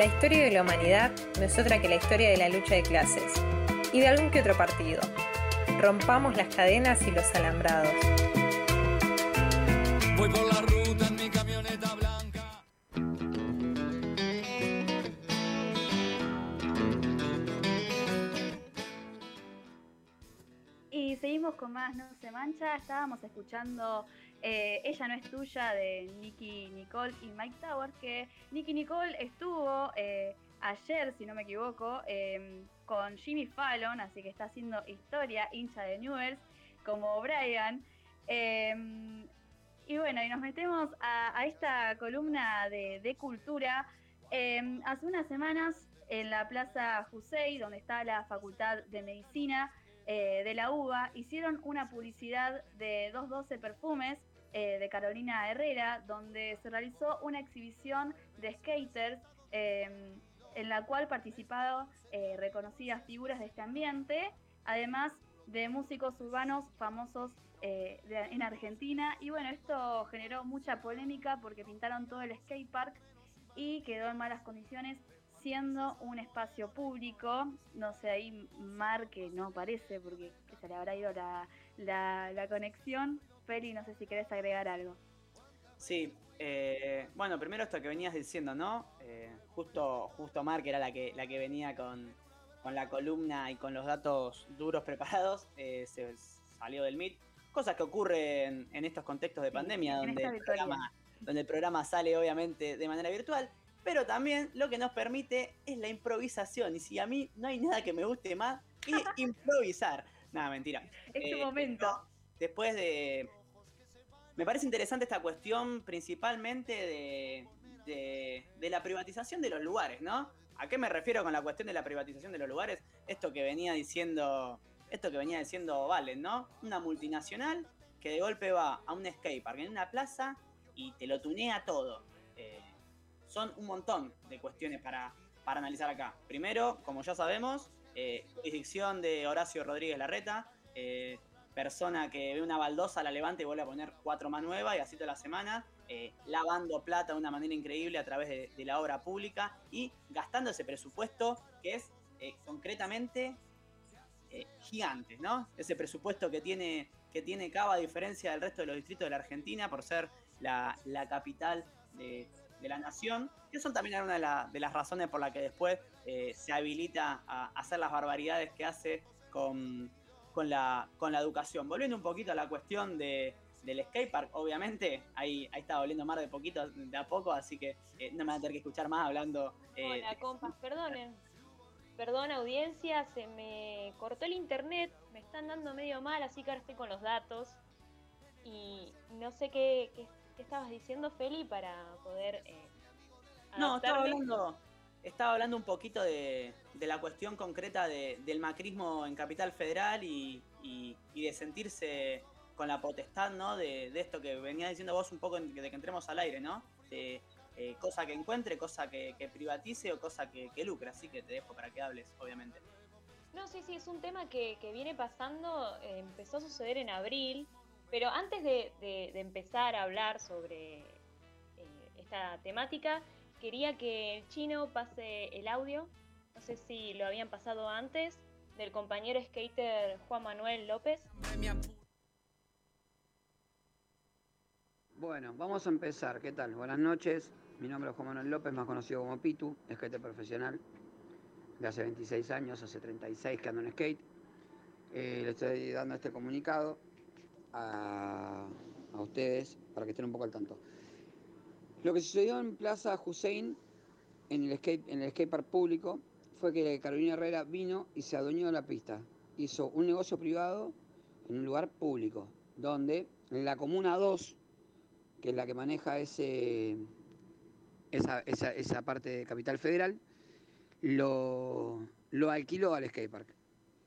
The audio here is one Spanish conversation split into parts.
La historia de la humanidad no es otra que la historia de la lucha de clases y de algún que otro partido. Rompamos las cadenas y los alambrados. Voy por la ruta en mi camioneta blanca. Y seguimos con más No se mancha. Estábamos escuchando eh, Ella no es tuya de Nicky Nicole y Mike Tower, que Nicky Nicole estuvo eh, ayer, si no me equivoco, em, con Jimmy Fallon, así que está haciendo historia, hincha de Newells, como Brian. Em, y bueno, y nos metemos a, esta columna de, de cultura. Em, hace unas semanas en la Plaza Jusey, donde está la Facultad de Medicina eh, de la UBA, hicieron una publicidad de 212 perfumes eh, de Carolina Herrera, donde se realizó una exhibición de skaters eh, en la cual participaron eh, reconocidas figuras de este ambiente, además de músicos urbanos famosos eh, en Argentina. Y bueno, esto generó mucha polémica porque pintaron todo el skatepark y quedó en malas condiciones siendo un espacio público, no sé, ahí Mar que no parece porque se le habrá ido la, la conexión. Feli, no sé si querés agregar algo. Sí, eh, bueno, primero esto que venías diciendo, ¿no? Eh, justo, justo Mar, que era la que, la que venía con, con la columna y con los datos duros preparados, eh, se salió del MIT. Cosas que ocurren en estos contextos de pandemia, donde el, programa, donde el programa sale obviamente de manera virtual, pero también lo que nos permite es la improvisación. Y si a mí no hay nada que me guste más que improvisar. Nada, mentira. Es Eh, momento. después de... Me parece interesante esta cuestión principalmente de, la privatización de los lugares, ¿no? ¿A qué me refiero con la cuestión de la privatización de los lugares? Esto que venía diciendo, esto que venía diciendo Valen, ¿no? Una multinacional que de golpe va a un skatepark en una plaza y te lo tunea todo. Eh, son un montón de cuestiones para, para analizar acá. Primero, como ya sabemos, eh, jurisdicción de Horacio Rodríguez Larreta, eh, persona que ve una baldosa, la levanta y vuelve a poner cuatro más nuevas y así toda la semana, eh, lavando plata de una manera increíble a través de, la obra pública y gastando ese presupuesto que es eh, concretamente eh, gigante, ¿no? Ese presupuesto que tiene, que tiene Cava a diferencia del resto de los distritos de la Argentina por ser la, capital de, la nación. Y eso también era una de, de las razones por las que después eh, se habilita a hacer las barbaridades que hace con, con la, con la educación. Volviendo un poquito a la cuestión de, del skatepark, obviamente, ahí, ahí está volviendo más de poquito, de a poco, así que eh, no me van a tener que escuchar más hablando. eh, Hola, compas, perdonen. Perdón, audiencia, se me cortó el internet, me están dando medio mal, así que ahora estoy con los datos. Y no sé qué, qué, qué estabas diciendo, Feli, para poder. eh, No, estaba hablando, estaba hablando un poquito de, la cuestión concreta de- del macrismo en Capital Federal y, de sentirse con la potestad, ¿no? De, esto que venía diciendo vos un poco en- de que entremos al aire, ¿no? De eh, cosa que encuentre, cosa que, privatice o cosa que, lucre. Así que te dejo para que hables, obviamente. No, sí, sí, es un tema que, viene pasando, eh, empezó a suceder en abril, pero antes de empezar a hablar sobre eh, esta temática, quería que el chino pase el audio, no sé si lo habían pasado antes, del compañero skater Juan Manuel López. Bueno, vamos a empezar. ¿Qué tal? Buenas noches. Mi nombre es Juan Manuel López, más conocido como Pitu, skater profesional de hace 26 años, hace 36 que ando en skate. Eh, le estoy dando este comunicado a, a ustedes para que estén un poco al tanto. Lo que sucedió en Plaza Hussein, en el, skate, en el skatepark público, fue que Carolina Herrera vino y se adueñó de la pista. Hizo un negocio privado en un lugar público, donde en la Comuna 2, que es la que maneja ese, esa, esa, esa parte de Capital Federal, lo, lo alquiló al skatepark.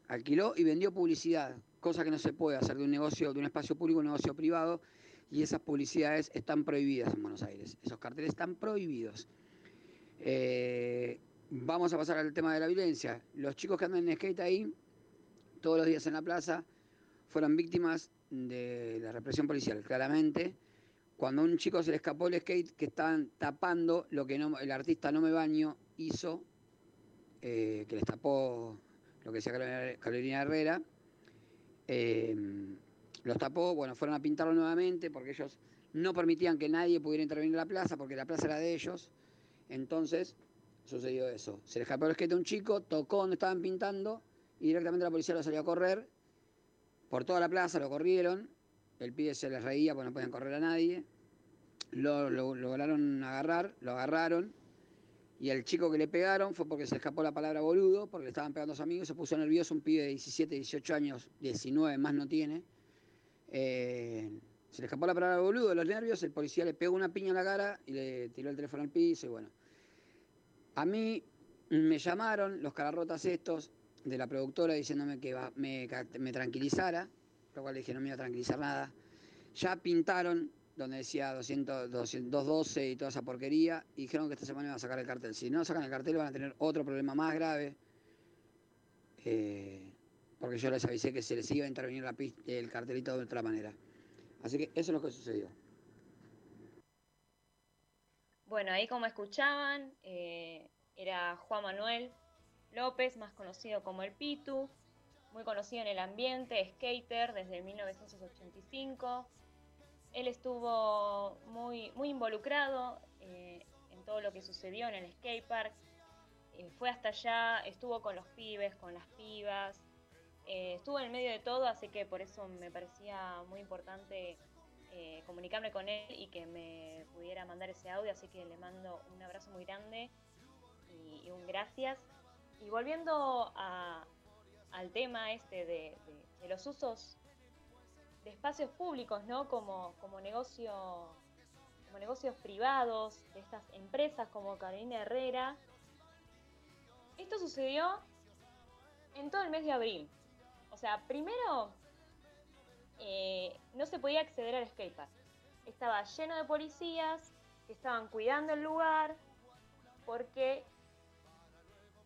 Alquiló y vendió publicidad, cosa que no se puede hacer de un negocio, de un espacio público, un negocio privado, y esas publicidades están prohibidas en Buenos Aires. Esos carteles están prohibidos. Eh, vamos a pasar al tema de la violencia. Los chicos que andan en skate ahí, todos los días en la plaza, fueron víctimas de la represión policial, claramente cuando a un chico se le escapó el skate que estaban tapando lo que no, el artista No Me Baño hizo, eh, que les tapó lo que decía Carolina- Herrera, eh, los tapó, bueno, fueron a pintarlo nuevamente porque ellos no permitían que nadie pudiera intervenir en la plaza porque la plaza era de ellos. Entonces sucedió eso. Se le escapó el skate a un chico, tocó donde estaban pintando y directamente la policía lo salió a correr. Por toda la plaza lo corrieron. El pibe se les reía porque no podían correr a nadie. Lo, lo- lograron agarrar, lo agarraron. Y el chico que le pegaron fue porque se escapó la palabra boludo, porque le estaban pegando a sus amigos, se puso nervioso, un pibe de 17, 18 años, 19 más no tiene. Eh, se le escapó la palabra boludo de los nervios, el policía le pegó una piña en la cara y le tiró el teléfono al piso y bueno. A mí me llamaron los cararrotas estos de la productora diciéndome que me, tranquilizara, lo cual le dije no me iba a tranquilizar nada. Ya pintaron donde decía 200, 200, 212 y toda esa porquería y dijeron que esta semana iban a sacar el cartel. Si no sacan el cartel van a tener otro problema más grave. eh, porque yo les avisé que se les iba a intervenir la pis- el cartelito de otra manera. Así que eso es lo que sucedió. Bueno, ahí como escuchaban, eh, era Juan Manuel López, más conocido como el Pitu, muy conocido en el ambiente, skater desde 1985. Él estuvo muy, muy involucrado eh, en todo lo que sucedió en el skatepark. Eh, fue hasta allá, estuvo con los pibes, con las pibas, eh, estuvo en medio de todo, así que por eso me parecía muy importante eh, comunicarme con él y que me pudiera mandar ese audio, así que le mando un abrazo muy grande y, un gracias. Y volviendo a- al tema este de los usos de espacios públicos, ¿no? Como, como negocio, como negocios privados, de estas empresas como Carolina Herrera. Esto sucedió en todo el mes de abril. O sea, primero eh, no se podía acceder al skatepark. Estaba lleno de policías que estaban cuidando el lugar porque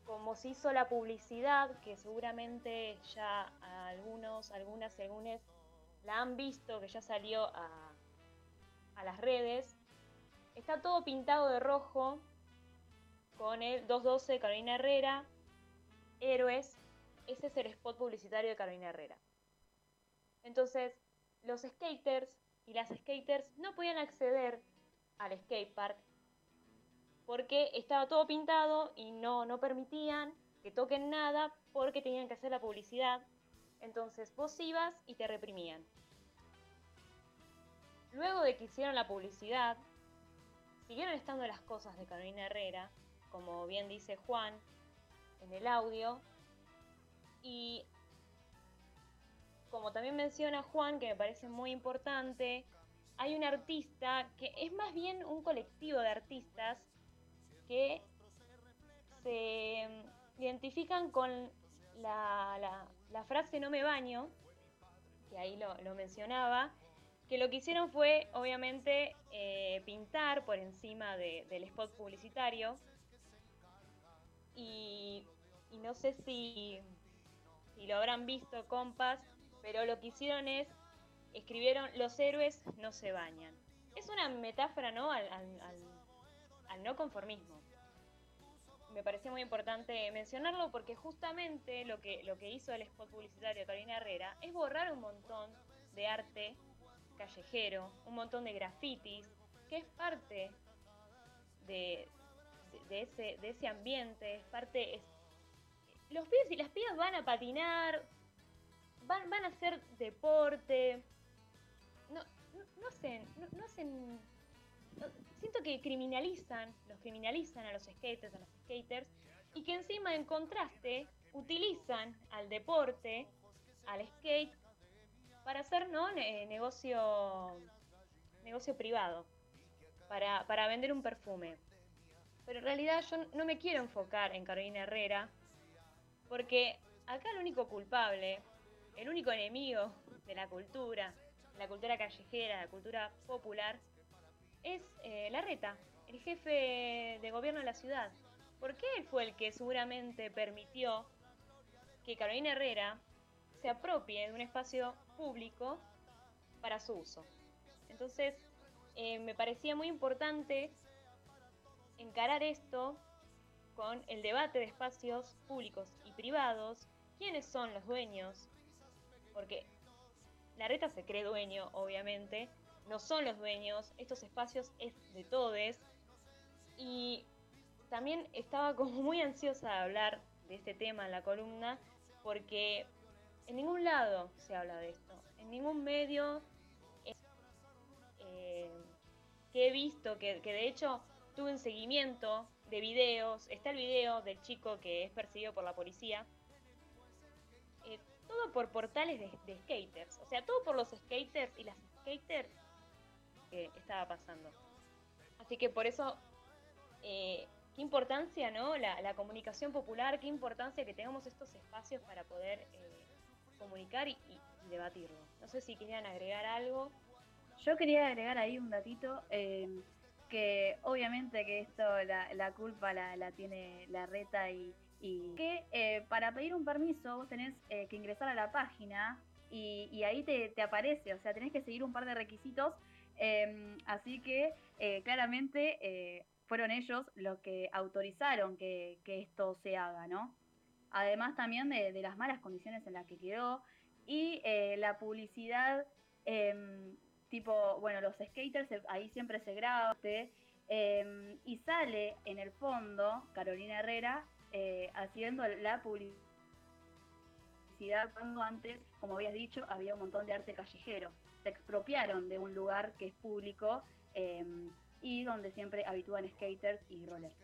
como se hizo la publicidad, que seguramente ya algunos, algunas y algunos la han visto, que ya salió a, a las redes, está todo pintado de rojo con el 212 de Carolina Herrera, Héroes, ese es el spot publicitario de Carolina Herrera. Entonces, los skaters y las skaters no podían acceder al skatepark porque estaba todo pintado y no, no permitían que toquen nada porque tenían que hacer la publicidad. Entonces vos ibas y te reprimían. Luego de que hicieron la publicidad, siguieron estando las cosas de Carolina Herrera, como bien dice Juan en el audio, y como también menciona Juan, que me parece muy importante, hay un artista que es más bien un colectivo de artistas que se identifican con la, la- frase no me baño, que ahí lo, lo mencionaba, que lo que hicieron fue obviamente eh, pintar por encima de- del spot publicitario. Y no sé si, si lo habrán visto compas, pero lo que hicieron es, escribieron los héroes no se bañan. Es una metáfora, ¿no? al- al- no conformismo. Me pareció muy importante mencionarlo porque justamente lo que, lo que hizo el spot publicitario de Carolina Herrera es borrar un montón de arte callejero, un montón de grafitis, que es parte de, de- de ese, de ese ambiente, es parte... es- los pibes y las pibas van a patinar, van, van a hacer deporte, no, no, no hacen, no- no hacen siento que criminalizan, los criminalizan a los skaters, a los skaters, y que encima en contraste utilizan al deporte, al skate, para hacer ¿no? Ne- negocio, negocio privado, para, para vender un perfume. Pero en realidad yo no me quiero enfocar en Carolina Herrera, porque acá el único culpable, el único enemigo de la cultura, la cultura callejera, la cultura popular, es eh, Larreta, el jefe de gobierno de la ciudad. Porque él fue el que seguramente permitió que Carolina Herrera se apropie de un espacio público para su uso. Entonces, eh, me parecía muy importante encarar esto con el debate de espacios públicos y privados, quiénes son los dueños, porque la reta se cree dueño, obviamente, no son los dueños, estos espacios es de todes, y también estaba como muy ansiosa de hablar de este tema en la columna, porque en ningún lado se habla de esto, en ningún medio eh, que he visto, que, que de hecho tuve un seguimiento de videos, está el video del chico que es perseguido por la policía, eh, todo por portales de, skaters, o sea, todo por los skaters y las skaters que estaba pasando. Así que por eso, eh, qué importancia, ¿no? La, la comunicación popular, qué importancia que tengamos estos espacios para poder eh, comunicar y, y- y debatirlo. No sé si querían agregar algo. Yo quería agregar ahí un datito, eh, que obviamente que esto, la, la culpa la, la tiene la reta y, y que eh, para pedir un permiso vos tenés eh, que ingresar a la página y, y ahí te, te aparece, o sea, tenés que seguir un par de requisitos, eh, así que eh, claramente fueron ellos los que autorizaron que, que esto se haga, ¿no? Además también de, de las malas condiciones en las que quedó y la publicidad em, tipo, bueno, los skaters ahí siempre se graba em, y sale en el fondo Carolina Herrera eh, haciendo la publicidad cuando antes, como habías dicho, había un montón de arte callejero. Se expropiaron de un lugar que es público em, y donde siempre habitúan skaters y rollers.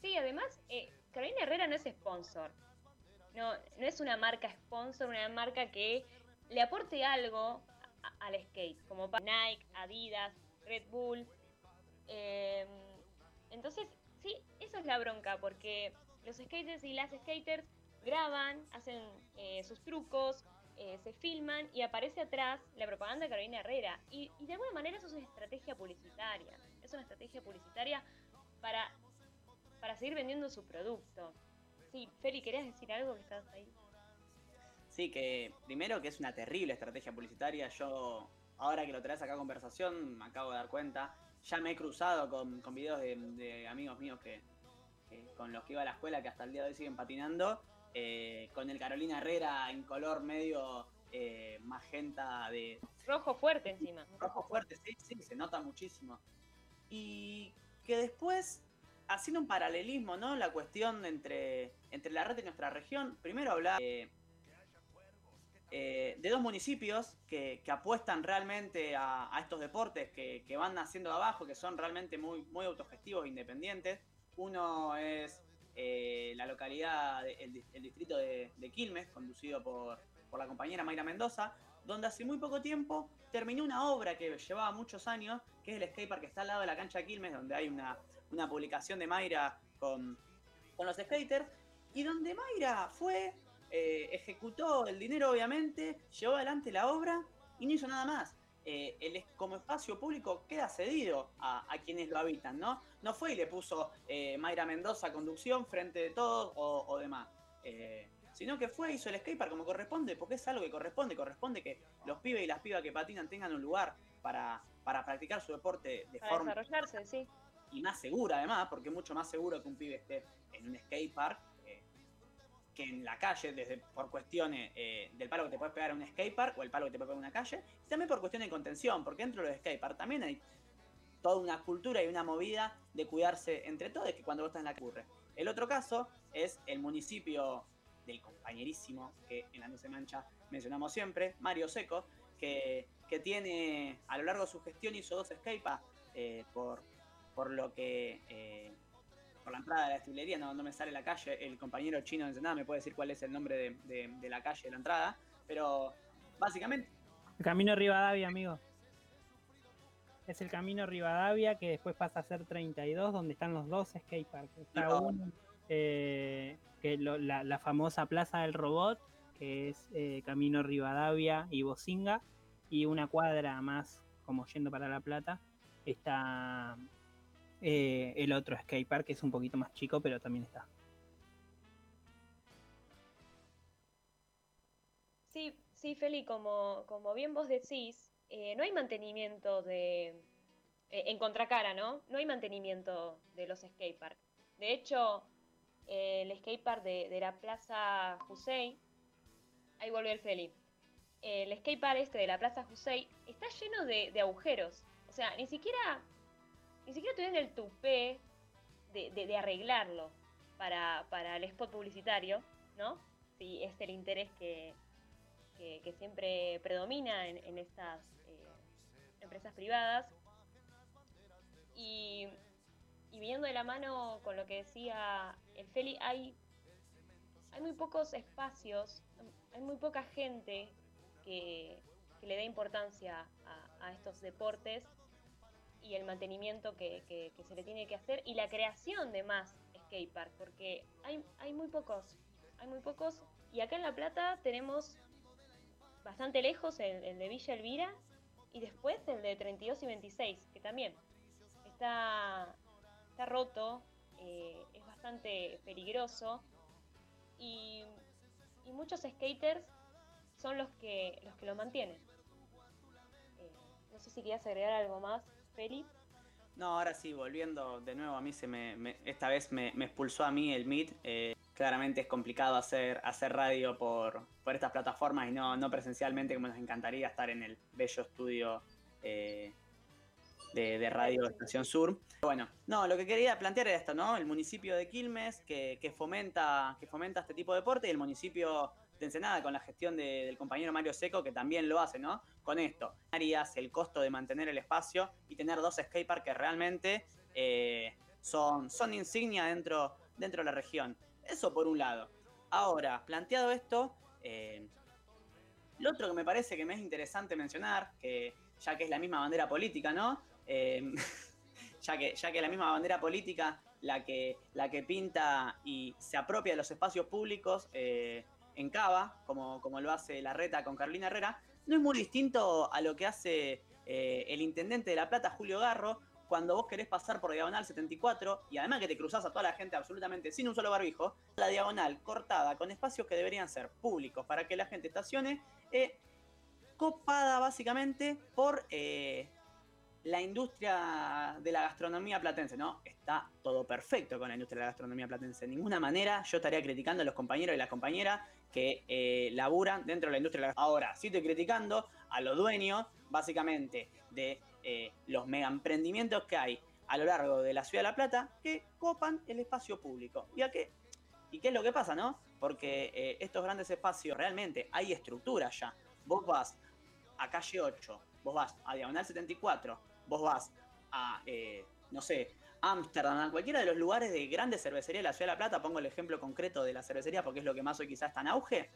Sí, además, eh, Carolina Herrera no es sponsor. No, no es una marca sponsor, una marca que le aporte algo al skate, como Nike, Adidas, Red Bull. Eh, entonces, sí, eso es la bronca, porque los skaters y las skaters graban, hacen eh, sus trucos, eh, se filman y aparece atrás la propaganda de Carolina Herrera. Y, y de alguna manera eso es una estrategia publicitaria. Es una estrategia publicitaria para para seguir vendiendo su producto. Sí, Feli, ¿querías decir algo que estás ahí? Sí, que primero que es una terrible estrategia publicitaria. Yo, ahora que lo traes acá a conversación, me acabo de dar cuenta. Ya me he cruzado con, con videos de, de amigos míos que, que- con los que iba a la escuela que hasta el día de hoy siguen patinando. eh, con el Carolina Herrera en color medio eh, magenta de Rojo fuerte encima. rojo fuerte, sí, sí, se nota muchísimo. Y que después, haciendo un paralelismo, ¿no? La cuestión entre, entre la red y nuestra región, primero hablar de, eh, de dos municipios que, que apuestan realmente a, estos deportes que, que van naciendo de abajo, que son realmente muy, muy autogestivos e independientes. Uno es eh, la localidad, el, di- el distrito de, de Quilmes, conducido por, por la compañera Mayra Mendoza, donde hace muy poco tiempo terminó una obra que llevaba muchos años, que es el skatepark que está al lado de la cancha de Quilmes, donde hay una, una publicación de Mayra con, con los skaters, y donde Mayra fue, eh, ejecutó el dinero obviamente, llevó adelante la obra y no hizo nada más. Eh, el, como espacio público queda cedido a, a quienes lo habitan, ¿no? No fue y le puso eh, Mayra Mendoza conducción frente de todos o, o demás. Eh, sino que fue, hizo el skatepark como corresponde, porque es algo que corresponde, corresponde que los pibes y las pibas que patinan tengan un lugar para, para practicar su deporte de Para forma desarrollarse, sí. y más segura además, porque es mucho más seguro que un pibe esté en un skatepark que en la calle, desde por cuestiones eh, del palo que te puedes pegar en un skatepark o el palo que te puede pegar en una calle, y también por cuestiones de contención, porque dentro de los skateparks también hay toda una cultura y una movida de cuidarse entre todos, que cuando vos estás en la calle ocurre. El otro caso es el municipio del compañerísimo, que en la Se Mancha mencionamos siempre, Mario Seco, que, que tiene a lo largo de su gestión hizo dos skateparks eh, por, por lo que eh, por la entrada de la destilería no, no me sale la calle, el compañero chino de Ensenada me puede decir cuál es el nombre de, de- de la calle de la entrada, pero básicamente El camino Rivadavia, amigo. Es el camino Rivadavia que después pasa a ser 32, donde están los dos skateparks. Está No. uno, eh, que lo- la, la famosa Plaza del Robot, que es eh, camino Rivadavia y Bocinga, y una cuadra más, como yendo para La Plata, está eh, el otro skatepark, que es un poquito más chico, pero también está. Sí, sí, Feli, como, como bien vos decís, eh, no hay mantenimiento de, eh, en contracara, ¿no? No hay mantenimiento de los skateparks. De hecho, el skatepark de, de la Plaza Hussein, ahí volvió el Feli, el skatepark este de la Plaza Hussein está lleno de, de agujeros. O sea, ni siquiera, ni siquiera tuvieron el tupé de, arreglarlo para, para el spot publicitario, ¿no? Si es el interés que, que, siempre predomina en, estas eh, empresas privadas. Y, y viniendo de la mano con lo que decía el Feli, hay, hay muy pocos espacios, hay muy poca gente que, que le dé importancia a estos deportes y el mantenimiento que, que- se le tiene que hacer y la creación de más skatepark, porque hay, hay muy pocos, hay muy pocos. Y acá en La Plata tenemos bastante lejos el, el de Villa Elvira y después el de 32 y 26, que también está, está roto, eh, es bastante peligroso y, y muchos skaters son los que, los que lo mantienen. Eh, no sé si querías agregar algo más, Feli. No, ahora sí, volviendo de nuevo, a mí se me, me- esta vez me, expulsó a mí el Meet. eh, claramente es complicado hacer, hacer radio por, por estas plataformas y no, no presencialmente, como nos encantaría estar en el bello estudio eh, de, de Radio Estación Sur. Bueno, no, lo que quería plantear era esto, ¿no? El municipio de Quilmes que, que fomenta, que fomenta este tipo de deporte y el municipio de Ensenada con la gestión de- del compañero Mario Seco que también lo hace, ¿no? Con esto, áreas, el costo de mantener el espacio y tener dos skateparks que realmente eh, son, son insignia dentro, dentro de la región. Eso por un lado. Ahora, planteado esto, eh, lo otro que me parece que me es interesante mencionar, que ya que es la misma bandera política, ¿no? Eh, ya, que, ya que la misma bandera política la que, la que pinta y se apropia de los espacios públicos eh, en Cava, como, como lo hace la reta con Carolina Herrera, no es muy distinto a lo que hace eh, el intendente de La Plata, Julio Garro, cuando vos querés pasar por Diagonal 74 y además que te cruzás a toda la gente absolutamente sin un solo barbijo, la diagonal cortada con espacios que deberían ser públicos para que la gente estacione, eh, copada básicamente por eh, la industria de la gastronomía platense, ¿no? Está todo perfecto con la industria de la gastronomía platense. De ninguna manera yo estaría criticando a los compañeros y las compañeras que eh, laburan dentro de la industria Ahora, sí estoy criticando a los dueños, básicamente, de eh, los mega emprendimientos que hay a lo largo de la ciudad de La Plata que copan el espacio público. ¿Y a qué? ¿Y qué es lo que pasa, no? Porque eh, estos grandes espacios realmente hay estructura ya. Vos vas a calle 8, vos vas a Diagonal 74, vos vas a, eh, no sé, Ámsterdam, a cualquiera de los lugares de grandes cervecerías de la Ciudad de La Plata, pongo el ejemplo concreto de la cervecería porque es lo que más hoy quizás está en auge,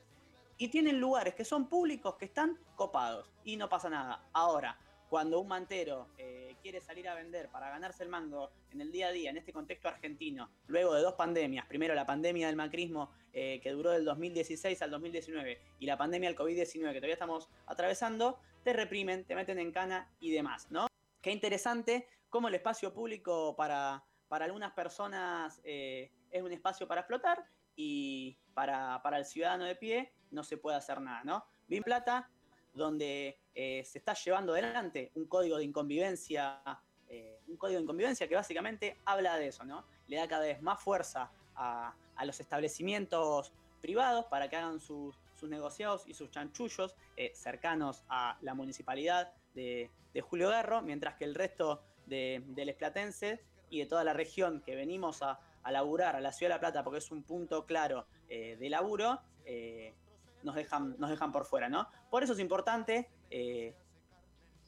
y tienen lugares que son públicos, que están copados, y no pasa nada. Ahora, cuando un mantero eh, quiere salir a vender para ganarse el mango en el día a día, en este contexto argentino, luego de dos pandemias, primero la pandemia del macrismo eh, que duró del 2016 al 2019 y la pandemia del COVID-19 que todavía estamos atravesando, te reprimen, te meten en cana y demás, ¿no? Qué interesante cómo el espacio público para, algunas personas eh, es un espacio para explotar y para, el ciudadano de pie no se puede hacer nada, ¿no? Bien Plata, donde eh, se está llevando adelante un código de inconvivencia, eh, un código de inconvivencia que básicamente habla de eso, ¿no? Le da cada vez más fuerza a, los establecimientos privados para que hagan sus, negociados y sus chanchullos cercanos a la municipalidad de, de Julio Garro, mientras que el resto de, del Esplatense y de toda la región que venimos a, laburar a la Ciudad de La Plata, porque es un punto claro eh, de laburo, eh, nos, dejan, nos dejan por fuera, ¿no? Por eso es importante eh,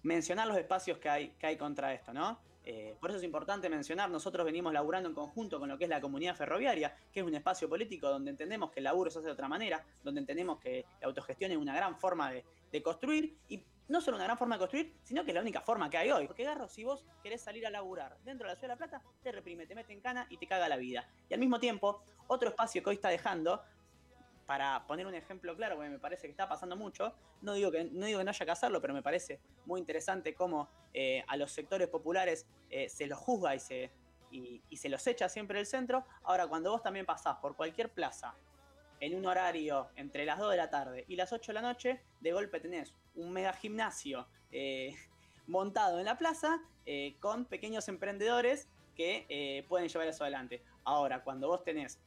mencionar los espacios que hay, que hay contra esto, ¿no? Por eso es importante mencionar, nosotros venimos laburando en conjunto con lo que es la comunidad ferroviaria, que es un espacio político donde entendemos que el laburo se hace de otra manera, donde entendemos que la autogestión es una gran forma de, de construir, y no solo una gran forma de construir, sino que es la única forma que hay hoy. Porque Garro, si vos querés salir a laburar dentro de la Ciudad de La Plata, te reprime, te mete en cana y te caga la vida. Y al mismo tiempo, otro espacio que hoy está dejando, para poner un ejemplo claro, porque me parece que está pasando mucho, no digo que no, digo que no haya que hacerlo, pero me parece muy interesante cómo eh, a los sectores populares eh, se los juzga y se, y, y se los echa siempre del centro. Ahora, cuando vos también pasás por cualquier plaza en un horario entre las 2 de la tarde y las 8 de la noche, de golpe tenés un mega gimnasio, eh, montado en la plaza eh, con pequeños emprendedores que eh, pueden llevar eso adelante. Ahora, cuando vos tenés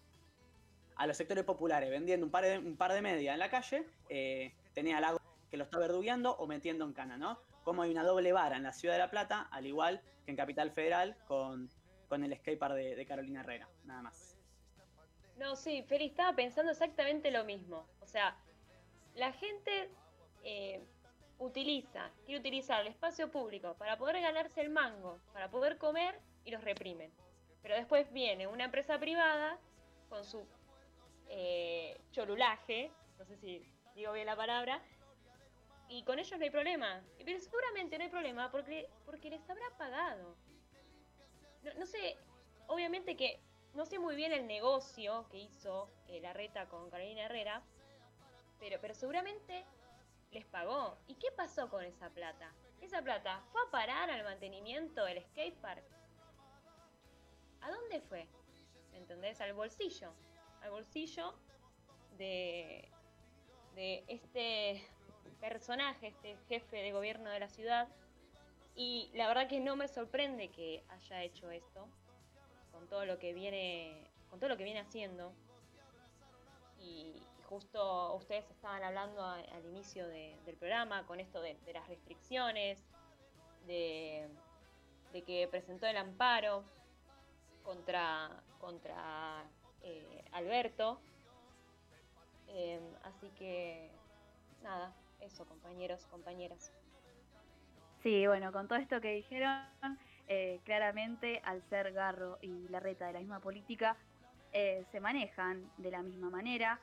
a los sectores populares vendiendo un par de, un par de media en la calle, eh, tenés al lago que lo está verdugueando o metiendo en cana, ¿no? Como hay una doble vara en la ciudad de La Plata, al igual que en Capital Federal con, con el skatepark de, de Carolina Herrera, nada más. No, sí, Feli, estaba pensando exactamente lo mismo. O sea, la gente eh, utiliza, quiere utilizar el espacio público para poder ganarse el mango, para poder comer y los reprimen. Pero después viene una empresa privada con su eh, cholulaje, no sé si digo bien la palabra, y con ellos no hay problema. Pero seguramente no hay problema porque, porque les habrá pagado. No, no sé, obviamente que no sé muy bien el negocio que hizo eh, la reta con Carolina Herrera, pero, pero seguramente les pagó. ¿Y qué pasó con esa plata? Esa plata fue a parar al mantenimiento del skatepark. ¿A dónde fue? ¿Entendés? Al bolsillo. Al bolsillo de, de este personaje, este jefe de gobierno de la ciudad. Y la verdad que no me sorprende que haya hecho esto con todo lo que viene con todo lo que viene haciendo. Y, justo ustedes estaban hablando al inicio de- del programa con esto de, de las restricciones de, de que presentó el amparo contra contra eh, Alberto. Eh, así que nada eso compañeros compañeras. Sí, bueno, con todo esto que dijeron, eh, claramente al ser Garro y Larreta de la misma política, eh, se manejan de la misma manera,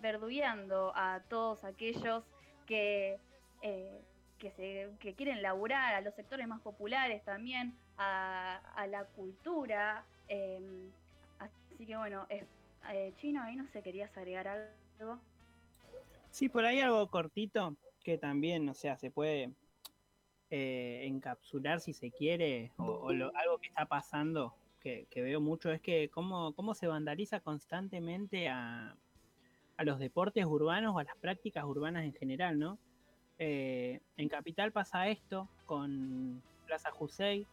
verdugueando a todos aquellos que, eh, que, se, que quieren laburar, a los sectores más populares también, a, a la cultura. eh, así que bueno, Chino, ahí no sé, querías agregar algo. Sí, por ahí algo cortito que también, o sea, se puede eh, encapsular si se quiere, o, algo que está pasando, que, que veo mucho, es que cómo, cómo se vandaliza constantemente a, a los deportes urbanos o a las prácticas urbanas en general, ¿no? Eh, en Capital pasa esto con Plaza Jusey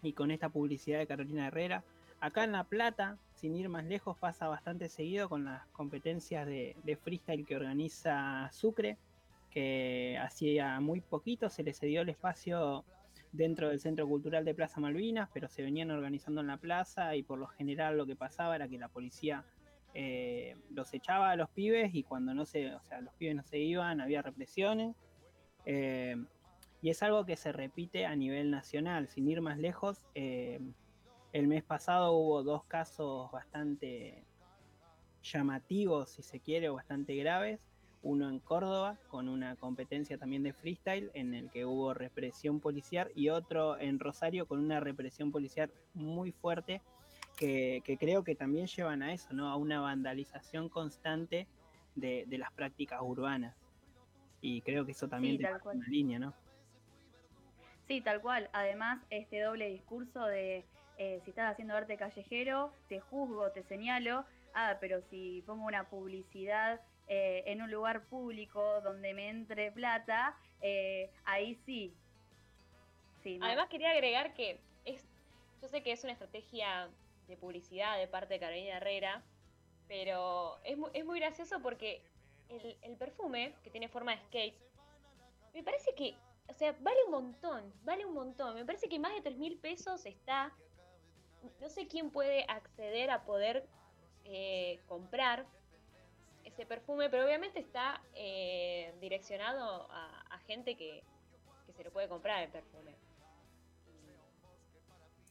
y con esta publicidad de Carolina Herrera. Acá en La Plata, sin ir más lejos, pasa bastante seguido con las competencias de, de freestyle que organiza Sucre, que hacía muy poquito se le cedió el espacio dentro del Centro Cultural de Plaza Malvinas, pero se venían organizando en la plaza y por lo general lo que pasaba era que la policía eh, los echaba a los pibes y cuando no se, o sea, los pibes no se iban, había represiones. Eh, y es algo que se repite a nivel nacional, sin ir más lejos. eh, el mes pasado hubo dos casos bastante llamativos, si se quiere, o bastante graves. Uno en Córdoba, con una competencia también de freestyle, en el que hubo represión policial, y otro en Rosario con una represión policial muy fuerte, que, que creo que también llevan a eso, ¿no? A una vandalización constante de, de las prácticas urbanas. Y creo que eso también Sí, te una línea, ¿no? Sí, tal cual. Además, este doble discurso de eh, si estás haciendo arte callejero, te juzgo, te señalo. Ah, pero si pongo una publicidad eh, en un lugar público donde me entre plata, eh, ahí sí. Además quería agregar que es, yo sé que es una estrategia de publicidad de parte de Carolina Herrera, pero es muy, es muy gracioso porque el, el perfume, que tiene forma de skate, me parece que, o sea, vale un montón, vale un montón. Me parece que más de 3 mil pesos está, no sé quién puede acceder a poder eh, comprar ese perfume, pero obviamente está eh, direccionado a, a gente que, que se lo puede comprar el perfume.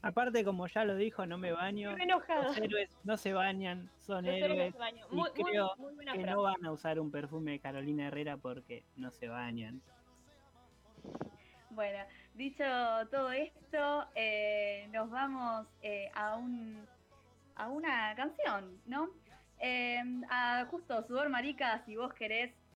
Aparte, como ya lo dijo, no me baño. Estoy enojada. Los héroes no se bañan, son Los héroes no héroes. se bañan. y Muy, muy, creo muy buena que frase. no van a usar un perfume de Carolina Herrera porque no se bañan. Bueno, dicho todo esto, eh, nos vamos eh, a un a una canción, ¿no? Eh, a justo Sudor Marica, si vos querés